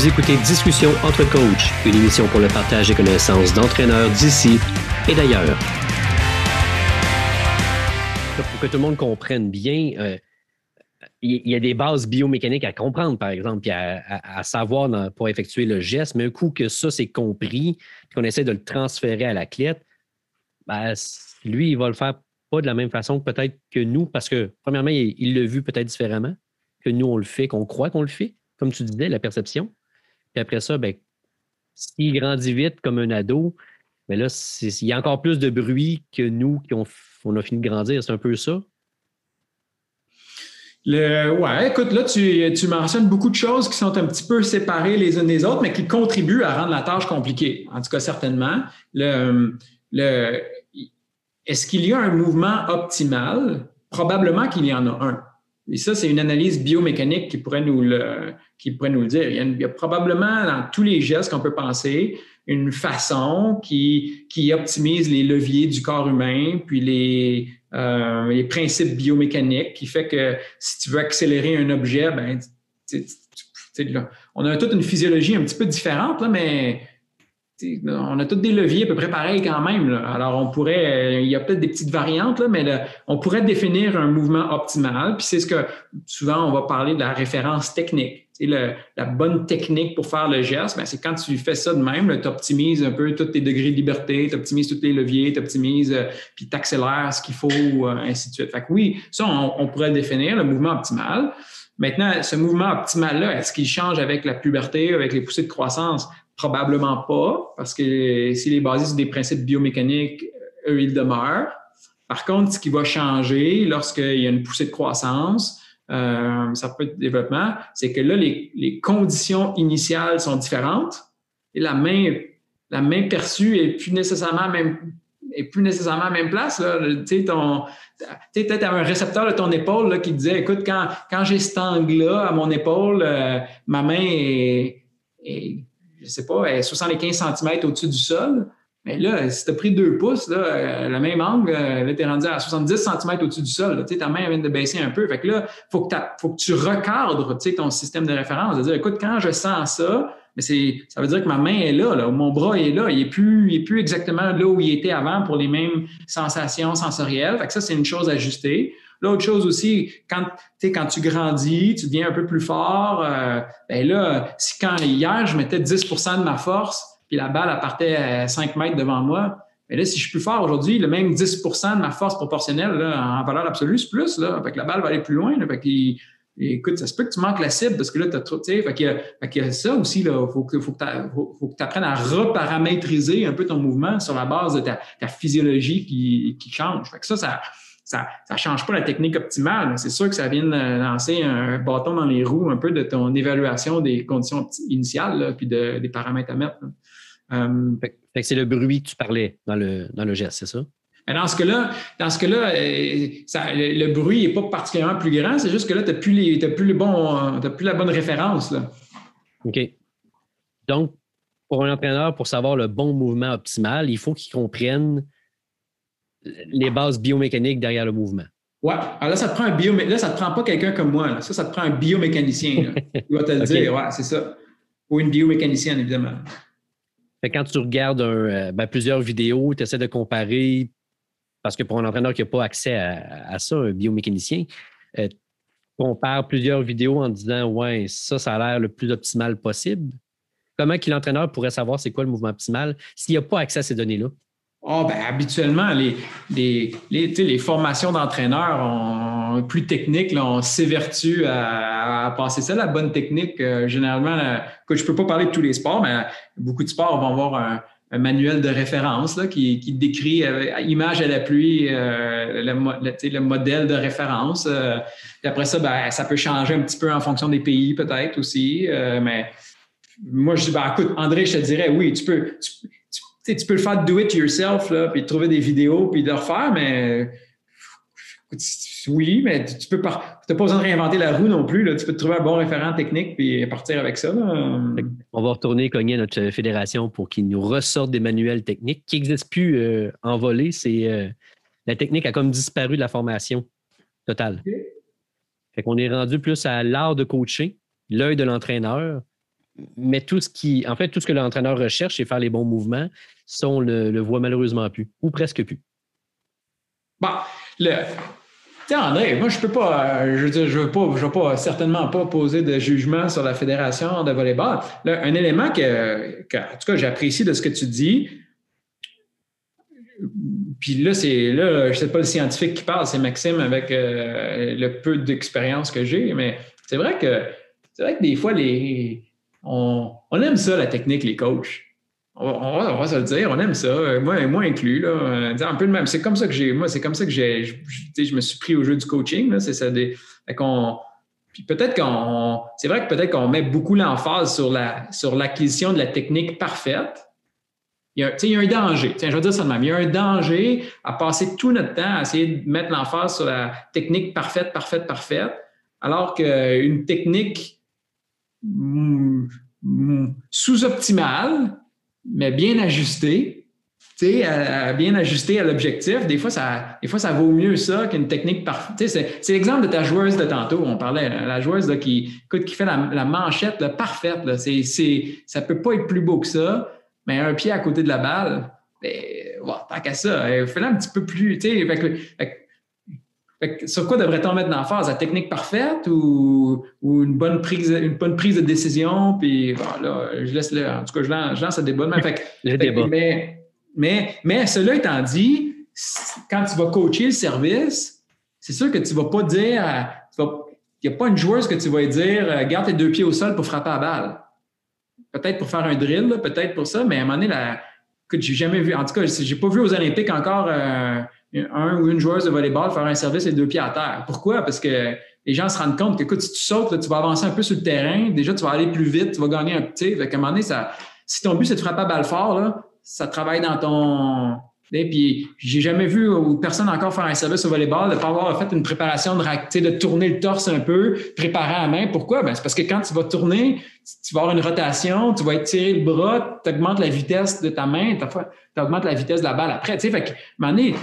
Vous écoutez Discussion entre coachs, une émission pour le partage des connaissances d'entraîneurs d'ici et d'ailleurs. Pour que tout le monde comprenne bien, euh, il y a des bases biomécaniques à comprendre, par exemple, puis à, savoir pour effectuer le geste, mais un coup que ça, c'est compris, qu'on essaie de le transférer à l'athlète, ben, lui, il va le faire pas de la même façon peut-être que nous, parce que, premièrement, il l'a vu peut-être différemment que nous, on le fait, qu'on croit qu'on le fait, comme tu disais, la perception. Puis après ça, ben, s'il grandit vite comme un ado, mais ben là, il y a encore plus de bruit que nous qui ont, on a fini de grandir. C'est un peu ça? Le, ouais, écoute, là, tu, tu, mentionnes beaucoup de choses qui sont un petit peu séparées les unes des autres, mais qui contribuent à rendre la tâche compliquée. En tout cas, certainement. Est-ce qu'il y a un mouvement optimal? Probablement qu'il y en a un. Et ça, c'est une analyse biomécanique qui pourrait nous le, qui pourrait nous le dire. Il y, a, probablement dans tous les gestes qu'on peut penser une façon qui, qui optimise les leviers du corps humain, puis les, euh, les principes biomécaniques, qui fait que si tu veux accélérer un objet, ben, on a toute une physiologie un petit peu différente, là, mais on a tous des leviers à peu près pareils quand même. Alors, on pourrait, euh, il y a peut-être des petites variantes, là, mais on pourrait définir un mouvement optimal. Puis c'est ce que souvent on va parler de la référence technique. la bonne technique pour faire le geste, ben, c'est quand tu fais ça de même, tu optimises un peu tous tes degrés de liberté, tu optimises tous les leviers, tu optimises, euh, puis tu accélères ce qu'il faut, euh, ainsi de suite. Fait que oui, ça, on, on pourrait définir le mouvement optimal. Maintenant, ce mouvement optimal-là, est-ce qu'il change avec la puberté, avec les poussées de croissance? Probablement pas, parce que s'il est basé sur des principes biomécaniques, eux, ils demeurent. Par contre, ce qui va changer lorsqu'il y a une poussée de croissance, euh, ça peut être développement, c'est que là, les, conditions initiales sont différentes et la main, la main perçue est plus nécessairement même plus nécessairement à la même place. Tu sais, peut-être un récepteur de ton épaule là, qui disait, écoute, quand, quand j'ai cet angle-là à mon épaule, euh, ma main est je sais pas, 75 cm au-dessus du sol. Mais là, si tu as pris deux pouces, là, euh, la même angle, euh, là, tu es rendu à 70 cm au-dessus du sol. ta main vient de baisser un peu. Fait que là, il faut, que tu recadres ton système de référence. De dire, écoute, quand je sens ça, ça veut dire que ma main est là, là, mon bras est là, il n'est plus, plus exactement là où il était avant pour les mêmes sensations sensorielles. Fait que ça, c'est une chose à ajuster. L'autre chose aussi, quand, quand tu grandis, tu deviens un peu plus fort, euh, ben là, si quand hier, je mettais 10% de ma force, puis la balle, elle partait à 5 mètres devant moi, mais ben là, si je suis plus fort aujourd'hui, le même 10% de ma force proportionnelle là, en valeur absolue, c'est plus. Là. Fait que la balle va aller plus loin. Là. Fait écoute, ça se peut que tu manques la cible parce que là, tu as trop. Fait qu'il y, a ça aussi. Il faut que, faut que tu apprennes à reparamétriser un peu ton mouvement sur la base de ta, physiologie qui, qui change. Fait que ça, ça, ça ne change pas la technique optimale. C'est sûr que ça vient lancer un bâton dans les roues un peu de ton évaluation des conditions initiales puis des paramètres à mettre. Euh, c'est le bruit que tu parlais dans le, dans le geste, c'est ça? dans ce cas-là, dans ce cas-là, euh, le, bruit n'est pas particulièrement plus grand, c'est juste que là, tu n'as plus, plus, le bon, plus la bonne référence. Là. OK. Donc, pour un entraîneur, pour savoir le bon mouvement optimal, il faut qu'il comprenne les bases biomécaniques derrière le mouvement. Ouais. Alors là, ça te prend un bio, là, ça te prend pas quelqu'un comme moi. Ça, ça te prend un biomécanicien. Il va te le dire. Ouais, c'est ça. Ou une biomécanicienne, évidemment. quand tu regardes euh, ben, plusieurs vidéos, tu essaies de comparer, parce que pour un entraîneur qui n'a pas accès à, ça, un biomécanicien, euh, compare plusieurs vidéos en disant Ouais, ça, ça a l'air le plus optimal possible. Comment l'entraîneur pourrait savoir c'est quoi le mouvement optimal s'il n'a pas accès à ces données-là? Oh, ben, habituellement, les, les, les, formations d'entraîneurs plus techniques, là, on s'évertue à, à, passer ça, la bonne technique. Euh, généralement, je ne peux pas parler de tous les sports, mais beaucoup de sports vont avoir un, manuel de référence là, qui, qui décrit euh, image à l'appui euh, le, le, modèle de référence. après ça, ben, ça peut changer un petit peu en fonction des pays, peut-être aussi. mais moi, je dis, ben, écoute, André, je te dirais, oui, tu peux tu peux le faire do it yourself, là, puis trouver des vidéos, puis de le refaire, mais oui, mais tu peux pas, pas besoin de réinventer la roue non plus. Là. Tu peux te trouver un bon référent technique puis partir avec ça. On va retourner cogner à notre fédération pour qu'ils nous ressortent des manuels techniques qui n'existent plus euh, en volée. C'est euh, la technique a comme disparu de la formation totale. Fait qu'on est rendu plus à l'art de coacher, l'œil de l'entraîneur, mais tout ce qui, en fait, tout ce que l'entraîneur recherche, c'est faire les bons mouvements. Ça, on le, le voit malheureusement plus, ou presque plus. Bon, le, André, moi, je peux pas, euh, je veux pas, je veux pas, certainement pas poser de jugement sur la Fédération de volleyball. un élément que, en tout cas, j'apprécie de ce que tu dis, puis là, c'est là, je sais pas le scientifique qui parle, c'est Maxime avec euh, le peu d'expérience que j'ai, mais c'est vrai que c'est vrai que des fois, les, on, on aime ça, la technique, les coachs. On, va, se le dire, on aime ça. Moi, moi inclus, là. Un peu même. C'est comme ça que j'ai. Moi, c'est comme ça que j'ai. Je, me suis pris au jeu du coaching. C'est ça. Des, puis peut-être qu'on. C'est vrai que peut-être qu'on met beaucoup l'emphase sur la sur l'acquisition de la technique parfaite. Il y, a, il y a un danger. Tiens, je vais dire ça de même. Il y a un danger à passer tout notre temps à essayer de mettre l'emphase sur la technique parfaite, parfaite, parfaite, alors qu'une technique mm, mm, sous-optimale mais bien ajusté, bien ajusté à l'objectif. Des fois, ça, des fois, ça vaut mieux ça qu'une technique parfaite. C'est, l'exemple de ta joueuse de tantôt. On parlait, la joueuse qui, qui fait la, manchette parfaite. Là. C'est, ça peut pas être plus beau que ça, mais un pied à côté de la balle, ben, tant qu'à ça, fais-la un petit peu plus. Sur quoi devrait-on mettre en phase? La technique parfaite ou, une, bonne prise, une bonne prise de décision? Puis voilà, je laisse le, en tout cas, je lance, je lance le débat. Mais, mais, mais, cela étant dit, quand tu vas coacher le service, c'est sûr que tu ne vas pas dire, il n'y a pas une joueuse que tu vas dire, euh, garde tes deux pieds au sol pour frapper à balle. Peut-être pour faire un drill, peut-être pour ça, mais à un moment donné, la, écoute, j'ai jamais vu, en tout cas, j'ai pas vu aux Olympiques encore. Euh, un ou une joueuse de volleyball faire un service et deux pieds à terre. Pourquoi? Parce que les gens se rendent compte que, écoute, si tu sautes, tu vas avancer un peu sur le terrain, déjà, tu vas aller plus vite, tu vas gagner un petit. Fait à un moment donné, ça, si ton but, c'est de frapper à balle fort, là, ça travaille dans ton. Et puis, j'ai jamais vu personne encore faire un service au volleyball, de pas avoir fait une préparation de, de tourner le torse un peu, préparer à la main. Pourquoi? Ben, c'est parce que quand tu vas tourner, tu vas avoir une rotation, tu vas étirer le bras, tu augmentes la vitesse de ta main, tu augmentes la vitesse de la balle après. Tu sais, fait que, un moment donné,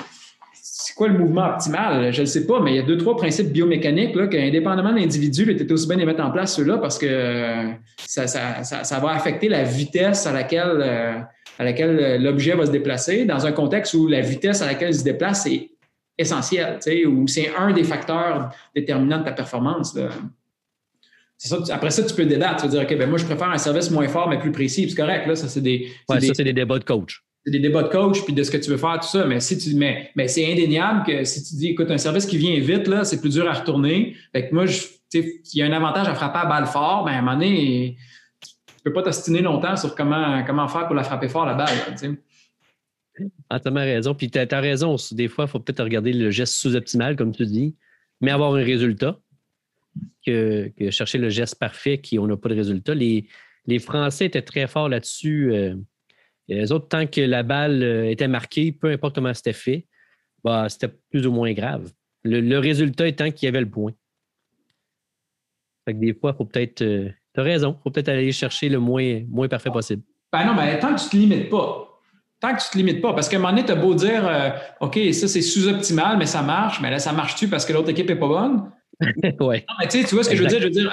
c'est quoi le mouvement optimal? Je ne sais pas, mais il y a deux, trois principes biomécaniques là, qu'indépendamment de l'individu, tu es aussi bien de mettre en place ceux-là parce que euh, ça, va affecter la vitesse à laquelle, euh, à laquelle euh, l'objet va se déplacer dans un contexte où la vitesse à laquelle il se déplace est essentielle, ou c'est un des facteurs déterminants de ta performance. après ça, tu peux débattre. Tu vas dire, OK, ben moi, je préfère un service moins fort, mais plus précis. C'est correct. Là, ça, c'est des, ça, c'est des débats de coach c'est des débats de coach puis de ce que tu veux faire, tout ça. Mais si tu mais, mais c'est indéniable que si tu dis, écoute, un service qui vient vite, là, c'est plus dur à retourner. Fait que moi, il y a un avantage à frapper à balle fort, ben, à un moment donné, tu peux pas t'ostiner longtemps sur comment, comment faire pour la frapper fort, la balle. ah, tu as raison. Puis tu as, raison. Des fois, il faut peut-être regarder le geste sous-optimal, comme tu dis, mais avoir un résultat que, chercher le geste parfait qui on n'a pas de résultat. Les, les Français étaient très forts là-dessus. Euh, les autres, tant que la balle euh, était marquée, peu importe comment c'était fait, bah, c'était plus ou moins grave. Le, résultat étant qu'il y avait le point. Fait des fois, il faut peut-être. Euh, tu as raison, il faut peut-être aller chercher le moins, moins parfait possible. Ben non, mais tant que tu ne te limites pas. Tant que tu ne te limites pas, parce qu'à un moment donné, tu as beau dire euh, OK, ça c'est sous-optimal, mais ça marche, mais là, ça marche-tu parce que l'autre équipe n'est pas bonne? ouais. Non, mais tu vois ce que je veux dire? Je veux dire,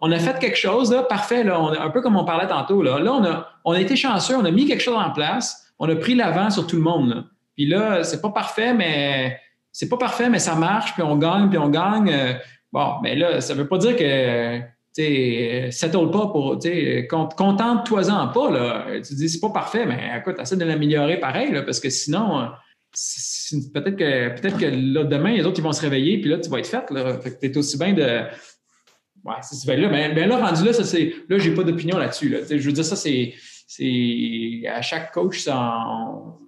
on, a fait quelque chose, là, parfait, là, un peu comme on parlait tantôt. Là, là on, a, on a été chanceux, on a mis quelque chose en place, on a pris l'avant sur tout le monde. Puis là, c'est pas parfait, mais c'est pas parfait, mais ça marche, puis on gagne, puis on gagne. Euh, bon, mais là, ça veut pas dire que tu settle pas pour, tu contente-toi-en pas, là. Tu dis, c'est pas parfait, mais écoute, essaie de l'améliorer pareil, là, parce que sinon, peut-être que peut-être que là, demain, les autres, ils vont se réveiller, puis là, tu vas être fait. Là. Fait tu es aussi bien de. Ouais, c'est là. Mais, là, rendu là, ça c'est. Là, j'ai pas d'opinion là-dessus. Là. Je veux dire, ça, c'est. À chaque coach son,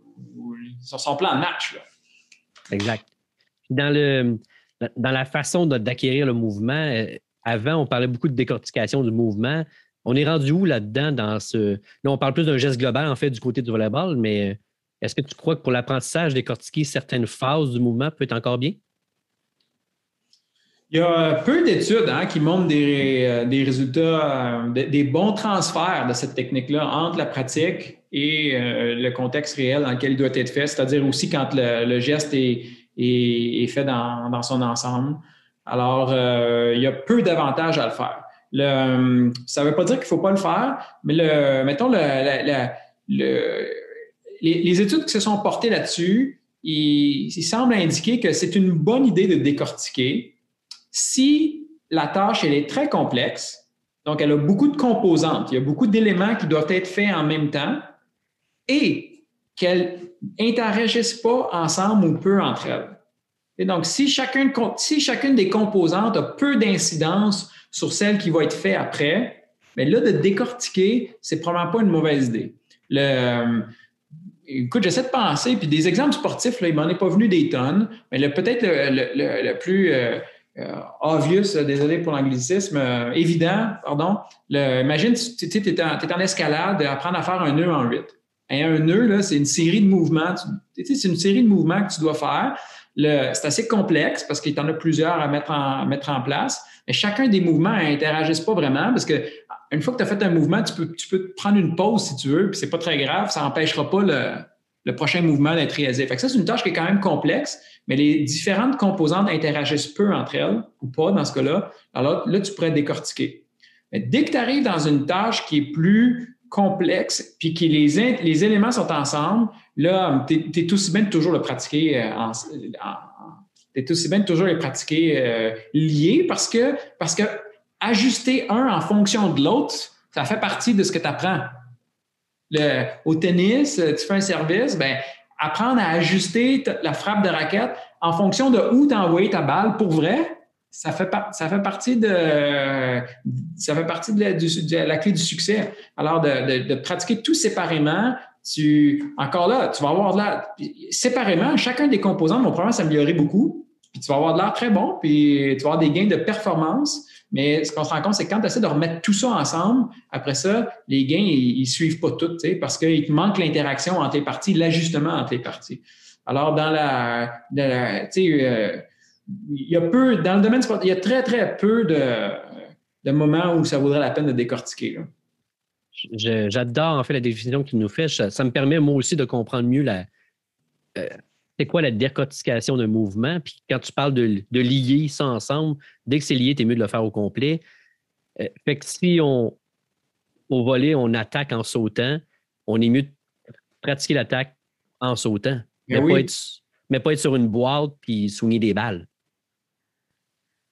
son plan de match. Exact. Dans, le, dans la façon d'acquérir le mouvement, euh, avant, on parlait beaucoup de décortication du mouvement. On est rendu où là-dedans dans ce. Là, on parle plus d'un geste global, en fait, du côté du volleyball, mais est-ce que tu crois que pour l'apprentissage, décortiquer certaines phases du mouvement peut être encore bien? Il y a peu d'études hein, qui montrent des, euh, résultats, euh, des bons transferts de cette technique-là entre la pratique et euh, le contexte réel dans lequel il doit être fait, c'est-à-dire aussi quand le, geste est, fait dans, son ensemble. Alors, il y a peu d'avantages à le faire. Ça ne veut pas dire qu'il ne faut pas le faire, mais le, mettons, le, les, études qui se sont portées là-dessus, il, il, semble indiquer que c'est une bonne idée de décortiquer si la tâche est très complexe, donc elle a beaucoup de composantes, il y a beaucoup d'éléments qui doivent être faits en même temps, et qu'elles n'interagissent pas ensemble ou peu entre elles. Et donc, si chacune, des composantes a peu d'incidence sur celle qui va être faite après, bien là, de décortiquer, c'est probablement pas une mauvaise idée. Écoute, j'essaie de penser, puis des exemples sportifs, il m'en est pas venu des tonnes, mais peut-être le, plus euh, euh, obvious, désolé pour l'anglicisme, euh, évident, pardon, imagine, tu es, en escalade, apprendre à faire un nœud en 8. Et un nœud, c'est une série de mouvements. C'est une série de mouvements que tu dois faire. C'est assez complexe parce qu'il y en a plusieurs à mettre en, mettre en place. Mais chacun des mouvements n'interagissent pas vraiment parce que une fois que tu as fait un mouvement, tu peux, tu peux prendre une pause si tu veux, puis c'est pas très grave, ça n'empêchera pas le, prochain mouvement d'être réalisé. Fait que ça, c'est une tâche qui est quand même complexe, mais les différentes composantes interagissent peu entre elles, ou pas dans ce cas-là. Alors là, tu pourrais décortiquer. Mais dès que tu arrives dans une tâche qui est plus complexe, puis que les, les éléments sont ensemble, là, tu es, aussi bien de toujours le pratiquer euh, en, aussi bien de toujours les pratiquer euh, liés parce que, parce que ajuster un en fonction de l'autre, ça fait partie de ce que tu apprends. au tennis, tu fais un service, ben, apprendre à ajuster la frappe de raquette en fonction de où tu as envoyé ta balle pour vrai, ça fait, ça fait partie de ça fait partie de la, clé du succès. Alors, de, pratiquer tout séparément, tu encore là, tu vas avoir de l'air séparément, chacun des composants vont probablement s'améliorer beaucoup, puis tu vas avoir de l'air très bon, puis tu vas avoir des gains de performance. Mais ce qu'on se rend compte, c'est que quand tu essaies de remettre tout ça ensemble, après ça, les gains, ils, ne suivent pas tout, parce qu'il te manque l'interaction entre les parties, l'ajustement entre les parties. Alors, dans la, tu sais, euh, il y a peu, dans le domaine sportif, il y a très, très peu de, moments où ça vaudrait la peine de décortiquer. J'adore en fait la définition qu'il nous fait. Ça, me permet moi aussi de comprendre mieux la. Euh, c'est quoi la décortication d'un mouvement? Puis quand tu parles de, lier ça ensemble, dès que c'est lié, tu es mieux de le faire au complet. Euh, fait que si on, au volet, on attaque en sautant, on est mieux de pratiquer l'attaque en sautant. Mais, pas être, mais, pas être, sur une boîte puis soigner des balles.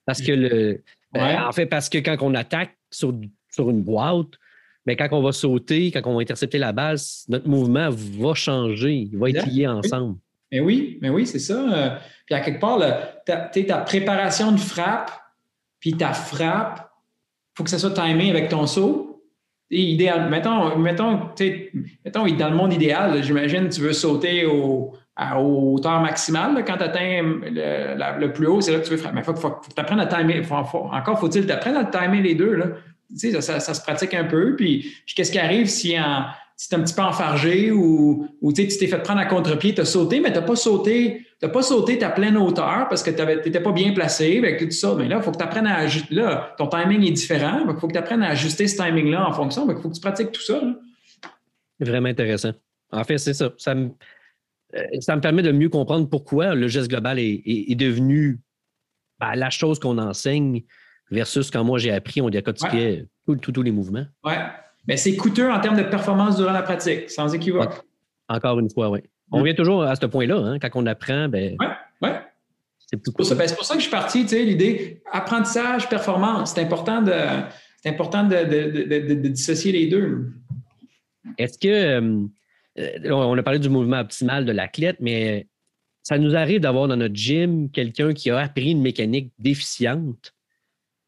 Parce que le. Euh, en fait, parce que quand on attaque sur, sur une boîte, mais quand on va sauter, quand on va intercepter la balle, notre mouvement va changer, il va être lié ensemble. Mais oui, mais oui, c'est ça. Euh, puis à quelque part, ta, ta préparation de frappe, puis ta frappe, il faut que ça soit timé avec ton saut. Et idéal, mettons, mettons, mettons, dans le monde idéal, j'imagine tu veux sauter au, à hauteur maximale. quand tu atteins le, plus haut, c'est là que tu veux frapper. Mais il faut, que tu apprennes à timer. encore faut-il t'apprendre à timer les deux. Là. Ça, ça, se pratique un peu. Puis qu'est-ce qui arrive si en, si tu es un petit peu enfargé ou, ou tu t'es fait prendre à contre-pied, tu as sauté, mais tu n'as pas sauté, tu pas sauté ta pleine hauteur parce que tu n'étais pas bien placé avec tout ça. Mais là, il faut que tu apprennes à ajuster. Là, ton timing est différent. Il faut que tu apprennes à ajuster ce timing-là en fonction. Il faut que tu pratiques tout ça. Vraiment intéressant. En fait, c'est ça. Ça me, euh, ça me permet de mieux comprendre pourquoi le geste global est, devenu ben, la chose qu'on enseigne versus quand moi j'ai appris, on décortiquait tous les mouvements. Oui. Mais c'est coûteux en termes de performance durant la pratique, sans équivoque. Encore une fois, oui. On revient toujours à ce point-là. Hein. Quand on apprend, ben, ouais, C'est pour, ben, pour, ça que je suis parti, tu sais, l'idée apprentissage, performance. C'est important de, important de, dissocier les deux. Est-ce que, euh, on a parlé du mouvement optimal de l'athlète, mais ça nous arrive d'avoir dans notre gym quelqu'un qui a appris une mécanique déficiente.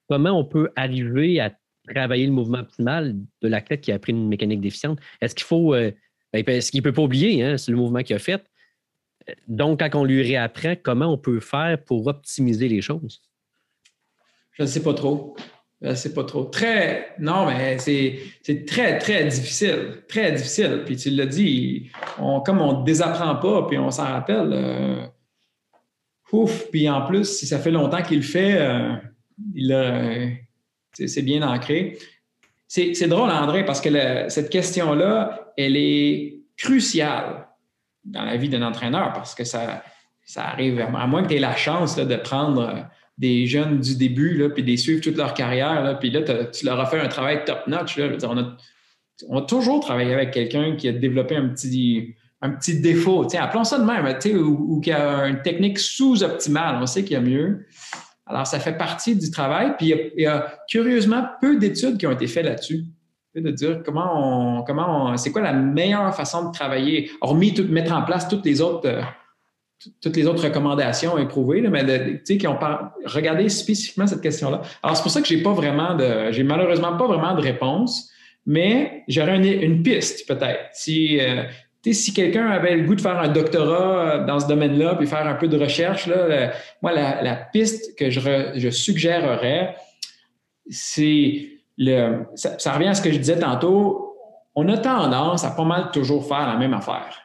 Comment on peut arriver à travailler le mouvement optimal de l'athlète qui a appris une mécanique déficiente. Est-ce qu'il faut. Euh, ben, est-ce qu'il ne peut pas oublier, hein, c'est le mouvement qu'il a fait? Donc, quand on lui réapprend, comment on peut faire pour optimiser les choses? Je ne sais pas trop. Je ne sais pas trop. Très. Non, mais c'est, très, très difficile. Très difficile. Puis tu l'as dit, comme on ne désapprend pas, puis on s'en rappelle. Euh, ouf. Puis en plus, si ça fait longtemps qu'il le fait, euh, il a c'est bien ancré. C'est drôle, André, parce que cette question-là, elle est cruciale dans la vie d'un entraîneur parce que ça, ça arrive, à moins que tu aies la chance de prendre des jeunes du début, là, puis des suivre toute leur carrière, puis là, tu leur as fait un travail top-notch. On a, toujours travaillé avec quelqu'un qui a développé un petit, un petit défaut. Appelons ça de même, ou qui a une technique sous-optimale. On sait qu'il y a mieux. Alors, ça fait partie du travail. Puis, il y a, curieusement peu d'études qui ont été faites là-dessus. De dire comment on, comment on, c'est quoi la meilleure façon de travailler, hormis tout, mettre en place toutes les autres, euh, toutes les autres recommandations éprouvées, là, mais sais, qui ont regardé spécifiquement cette question-là. Alors, c'est pour ça que j'ai pas vraiment de, j'ai malheureusement pas vraiment de réponse, mais j'aurais une, piste peut-être. Si, euh, si quelqu'un avait le goût de faire un doctorat euh, dans ce domaine-là, puis faire un peu de recherche, là, moi, la, piste que je, suggérerais, c'est le. Ça, revient à ce que je disais tantôt. On a tendance à pas mal toujours faire la même affaire.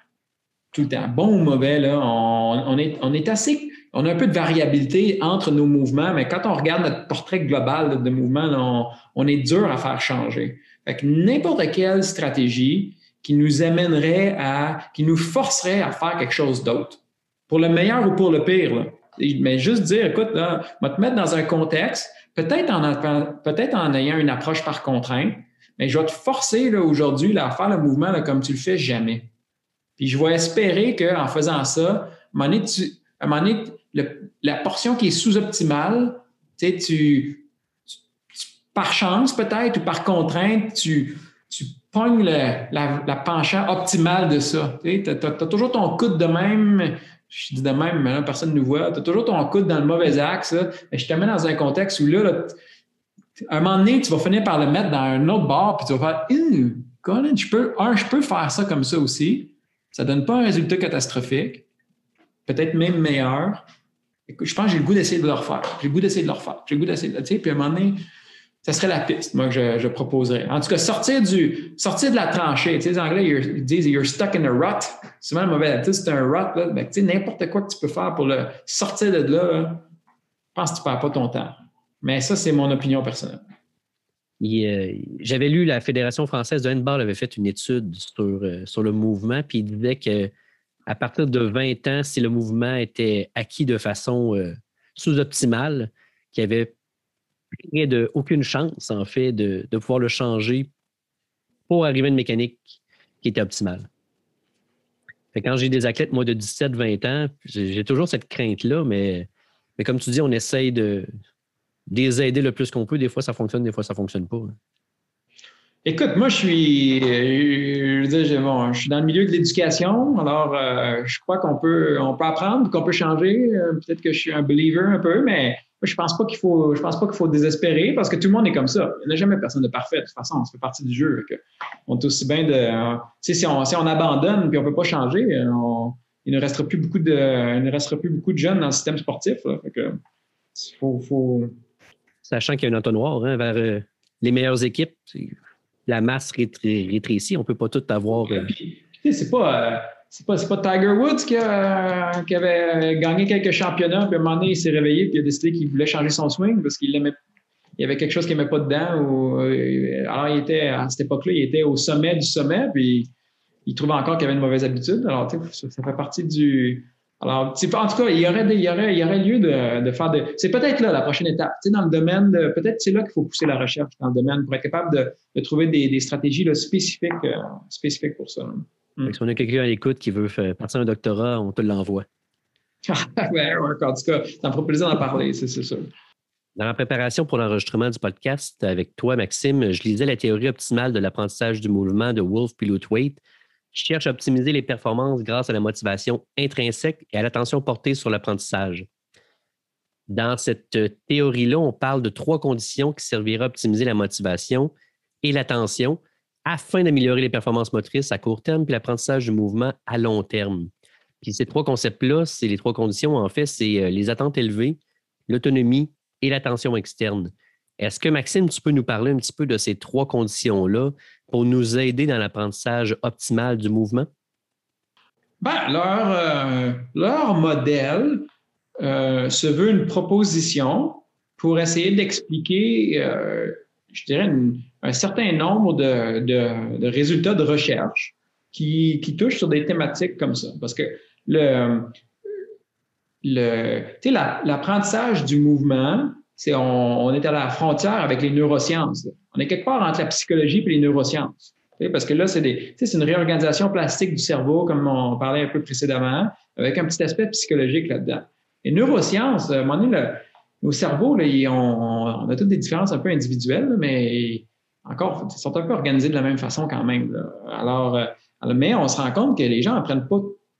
Tout le temps. Bon ou mauvais, là, on, est, on est assez. On a un peu de variabilité entre nos mouvements, mais quand on regarde notre portrait global de mouvement, on, est dur à faire changer. Fait que n'importe quelle stratégie, qui nous amènerait à, qui nous forcerait à faire quelque chose d'autre, pour le meilleur ou pour le pire. Mais juste dire, écoute, là, va te mettre dans un contexte, peut-être en, ayant une approche par contrainte, mais je vais te forcer là, aujourd'hui à faire le mouvement là, comme tu le fais jamais. Puis je vais espérer qu'en faisant ça, à un moment donné, la portion qui est sous-optimale, tu, tu, par chance peut-être ou par contrainte, tu, tu pognes la, la, penchant optimale de ça. Tu as, toujours ton coude de même, je dis de même, mais là, personne ne nous voit, tu as toujours ton coude dans le mauvais axe. mais je te mets dans un contexte où là, à un moment donné, tu vas finir par le mettre dans un autre bar, puis tu vas faire Colin, je peux, je peux faire ça comme ça aussi. Ça ne donne pas un résultat catastrophique, peut-être même meilleur. je pense que j'ai le goût d'essayer de le refaire. J'ai le goût d'essayer de le refaire. J'ai le goût d'essayer de le Puis à un moment donné, ça serait la piste, moi, que je, proposerais. En tout cas, sortir du sortir de la tranchée. Tu sais, les Anglais, ils disent you're stuck in a rut. Souvent, le mauvais c'est un rut. Là. Ben, tu sais, n'importe quoi que tu peux faire pour le sortir de là, je pense que tu ne perds pas ton temps. Mais ça, c'est mon opinion personnelle. Euh, j'avais lu la Fédération française de handball avait fait une étude sur, euh, sur le mouvement, puis il disait qu'à partir de 20 ans, si le mouvement était acquis de façon euh, sous-optimale, qu'il y avait n'y de aucune chance, en fait, de, pouvoir le changer pour arriver à une mécanique qui était optimale. quand j'ai des athlètes, moi, de 17-20 ans, j'ai toujours cette crainte-là, mais, mais comme tu dis, on essaye de, les aider le plus qu'on peut. Des fois, ça fonctionne, des fois, ça ne fonctionne pas. Écoute, moi, je suis, je, je suis dans le milieu de l'éducation, alors euh, je crois qu'on peut, on peut apprendre, qu'on peut changer. Euh, peut-être que je suis un believer un peu, mais je pense pas qu'il faut, je pense pas qu'il faut désespérer parce que tout le monde est comme ça. Il n'y a jamais personne de parfait. De toute façon, on fait partie du jeu. on est aussi bien de, si on, si on abandonne puis on peut pas changer, il ne restera plus beaucoup de, il ne restera plus beaucoup de jeunes dans le système sportif. faut, Sachant qu'il y a un entonnoir hein, vers euh, les meilleures équipes, la masse rétrécie, on peut pas tout avoir. Euh. C'est pas, euh, c'est pas, pas Tiger Woods qui, avait gagné quelques championnats, puis à un moment donné, il s'est réveillé, puis il a décidé qu'il voulait changer son swing parce qu'il il y avait quelque chose qu'il n'aimait pas dedans. Euh, alors, il était, à cette époque-là, il était au sommet du sommet, puis il trouvait encore qu'il avait une mauvaise habitude. Alors, ça, ça fait partie du. Alors, en tout cas, il y aurait, il y aurait, il y aurait lieu de, faire de. C'est peut-être là la prochaine étape. Tu sais, dans le domaine de. Peut-être c'est là qu'il faut pousser la recherche dans le domaine pour être capable de, trouver des, stratégies spécifiques, euh, spécifiques pour ça. Hmm. Si on a quelqu'un à l'écoute qui veut faire partir un doctorat, on te l'envoie. ouais, en tout cas, ça me fera plaisir d'en parler, c'est sûr. Dans la préparation pour l'enregistrement du podcast avec toi, Maxime, je lisais la théorie optimale de l'apprentissage du mouvement de Wolf Pilote-Waite. Je cherche à optimiser les performances grâce à la motivation intrinsèque et à l'attention portée sur l'apprentissage. Dans cette théorie-là, on parle de trois conditions qui serviraient à optimiser la motivation et l'attention afin d'améliorer les performances motrices à court terme puis l'apprentissage du mouvement à long terme. Puis ces trois concepts-là, c'est les trois conditions, en fait, c'est euh, les attentes élevées, l'autonomie et l'attention externe. Est-ce que, Maxime, tu peux nous parler un petit peu de ces trois conditions-là pour nous aider dans l'apprentissage optimal du mouvement? Ben, leur, euh, leur modèle euh, se veut une proposition pour essayer d'expliquer, je dirais, une, un certain nombre de, de, résultats de recherche qui, qui, touchent sur des thématiques comme ça. Parce que le, l'apprentissage du mouvement, c'est on, est à la frontière avec les neurosciences. On est quelque part entre la psychologie et les neurosciences. Parce que là, c'est une réorganisation plastique du cerveau, comme on parlait un peu précédemment, avec un petit aspect psychologique là-dedans. Les neurosciences, à un moment donné, nos cerveaux, là, on, a toutes des différences un peu individuelles, mais encore, ils sont un peu organisés de la même façon quand même. Alors, euh, mais on se rend compte que les gens n'apprennent pas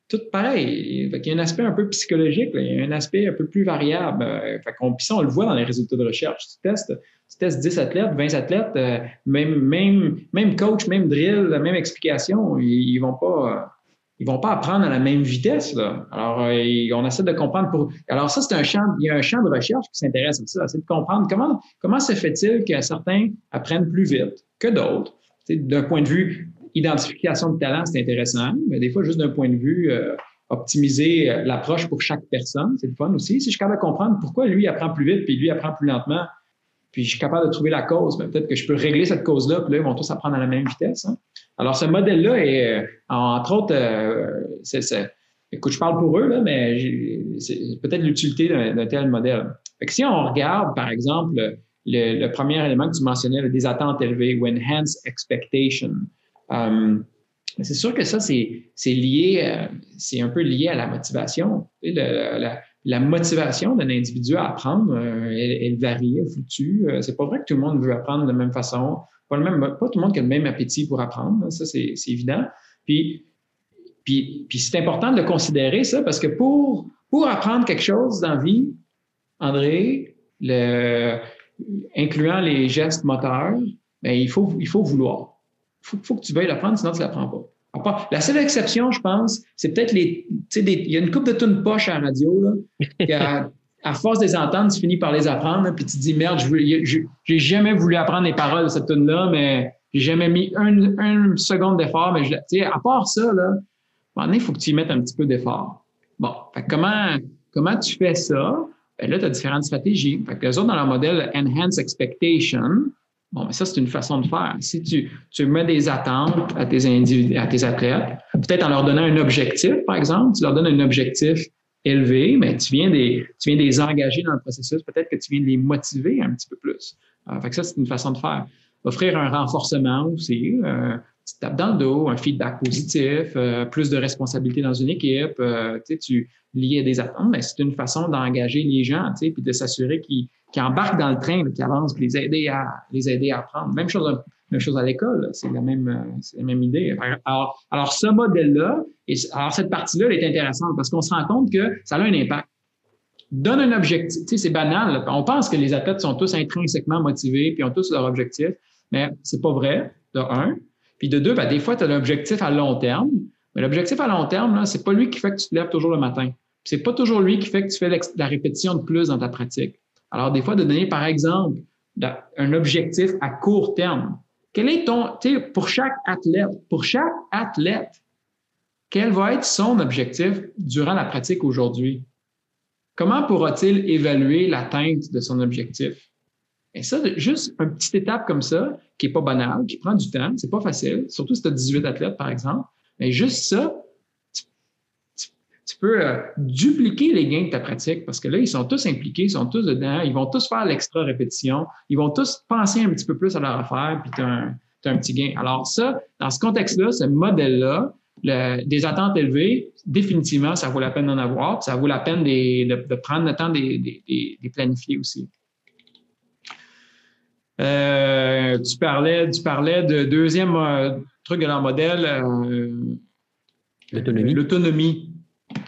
tout pareil. il y a un aspect un peu psychologique, un aspect un peu plus variable. Euh, fait puis ça, on le voit dans les résultats de recherche. Tu testes, tu testes 10 athlètes, 20 athlètes, euh, même, coach, même drill, même explication, ils, ne vont pas. Ils vont pas apprendre à la même vitesse. Alors, on essaie de comprendre. Pour... Alors, ça, c'est un champ, il y a un champ de recherche qui s'intéresse à ça, c'est de comprendre comment, comment se fait-il que certains apprennent plus vite que d'autres. D'un point de vue identification de talent, c'est intéressant, mais des fois, juste d'un point de vue euh, optimiser euh, l'approche pour chaque personne, c'est le fun aussi. Si je suis capable de comprendre pourquoi lui apprend plus vite, puis lui apprend plus lentement, puis je suis capable de trouver la cause, mais peut-être que je peux régler cette cause-là, puis là, ils vont tous apprendre à la même vitesse. Hein. Alors, ce modèle-là est, euh, entre autres, c'est, écoute, je parle pour eux, là, mais c'est peut-être l'utilité d'un, tel modèle. Fait que si on regarde, par exemple, le, premier élément que tu mentionnais, des attentes élevées, ou enhance expectation, euh, c'est sûr que ça, c'est lié, euh, c'est un peu lié à la motivation. Motivation d'un individu à apprendre, euh, elle, varie, elle fluctue. c'est pas vrai que tout le monde veut apprendre de la même façon. Pas, le même, pas tout le monde qui a le même appétit pour apprendre, ça c'est évident. Puis, puis, puis c'est important de considérer, ça, parce que pour, pour apprendre quelque chose dans la vie, André, le, incluant les gestes moteurs, bien, il, faut, il faut vouloir faut, faut que tu veuilles l'apprendre, sinon tu ne l'apprends pas. La seule exception, je pense, c'est peut-être les. Il y a une coupe de tunes poche à la radio, là, à force de les entendre, tu finis par les apprendre, puis tu te dis merde, je j'ai jamais voulu apprendre les paroles de cette tune-là, mais j'ai jamais mis une, seconde d'effort. Mais je, à part ça, là, il faut que tu y mettes un petit peu d'effort. Bon, comment, comment tu fais ça? Ben là, tu as différentes stratégies. Fait que les autres, dans leur modèle Enhance Expectation, Bon, mais ça, c'est une façon de faire. Si tu, tu mets des attentes à tes, individus, à tes athlètes, peut-être en leur donnant un objectif, par exemple, tu leur donnes un objectif élevé, mais tu viens des, tu viens les engager dans le processus, peut-être que tu viens de les motiver un petit peu plus. Euh, fait que ça, c'est une façon de faire. Offrir un renforcement aussi, euh, tu tapes dans le dos, un feedback positif, euh, plus de responsabilité dans une équipe, euh, tu à des attentes, mais c'est une façon d'engager les gens, puis de s'assurer qu'ils qui embarquent dans le train, qui avancent, puis les aider à les aider à apprendre. Même chose, même chose à l'école, c'est la même, c'est la même idée. Alors, alors ce modèle-là, et alors cette partie-là, elle est intéressante parce qu'on se rend compte que ça a un impact. Donne un objectif, tu sais, c'est banal. On pense que les athlètes sont tous intrinsèquement motivés puis ont tous leur objectif, mais c'est pas vrai. De un, puis de deux, ben, des fois, tu as un objectif à long terme, mais l'objectif à long terme, ce n'est pas lui qui fait que tu te lèves toujours le matin. C'est pas toujours lui qui fait que tu fais la répétition de plus dans ta pratique. Alors, des fois, de donner, par exemple, un objectif à court terme. Quel est ton, tu sais, pour chaque athlète, pour chaque athlète, quel va être son objectif durant la pratique aujourd'hui? Comment pourra-t-il évaluer l'atteinte de son objectif? Et ça, juste une petite étape comme ça, qui n'est pas banale, qui prend du temps, c'est pas facile, surtout si tu as 18 athlètes, par exemple, mais juste ça, tu peux euh, dupliquer les gains de ta pratique parce que là, ils sont tous impliqués, ils sont tous dedans, ils vont tous faire l'extra répétition, ils vont tous penser un petit peu plus à leur affaire, puis tu as, un petit gain. Alors ça, dans ce contexte-là, ce modèle-là, des attentes élevées, définitivement, ça vaut la peine d'en avoir, ça vaut la peine de, prendre le temps de les planifier aussi. Euh, tu parlais, tu parlais de deuxième euh, truc de leur modèle, l'autonomie. L'autonomie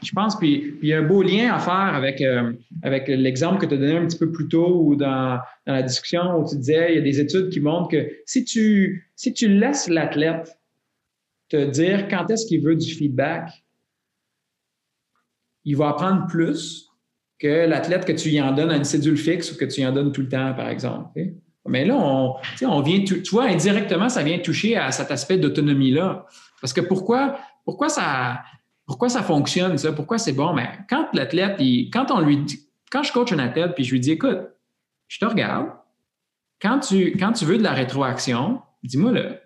je pense, puis, il y a un beau lien à faire avec, euh, avec l'exemple que tu as donné un petit peu plus tôt ou dans, dans, la discussion où tu disais, il y a des études qui montrent que si tu, si tu laisses l'athlète te dire quand est-ce qu'il veut du feedback, il va apprendre plus que l'athlète que tu y en donnes à une cédule fixe ou que tu y en donnes tout le temps, par exemple. Mais là, on, vient, tu vois, indirectement, ça vient toucher à cet aspect d'autonomie-là. Parce que pourquoi, pourquoi ça, pourquoi ça fonctionne, ça? Pourquoi c'est bon? Mais quand l'athlète, quand on lui quand je coach un athlète, puis je lui dis, écoute, je te regarde, quand tu, quand tu veux de la rétroaction, dis-moi le.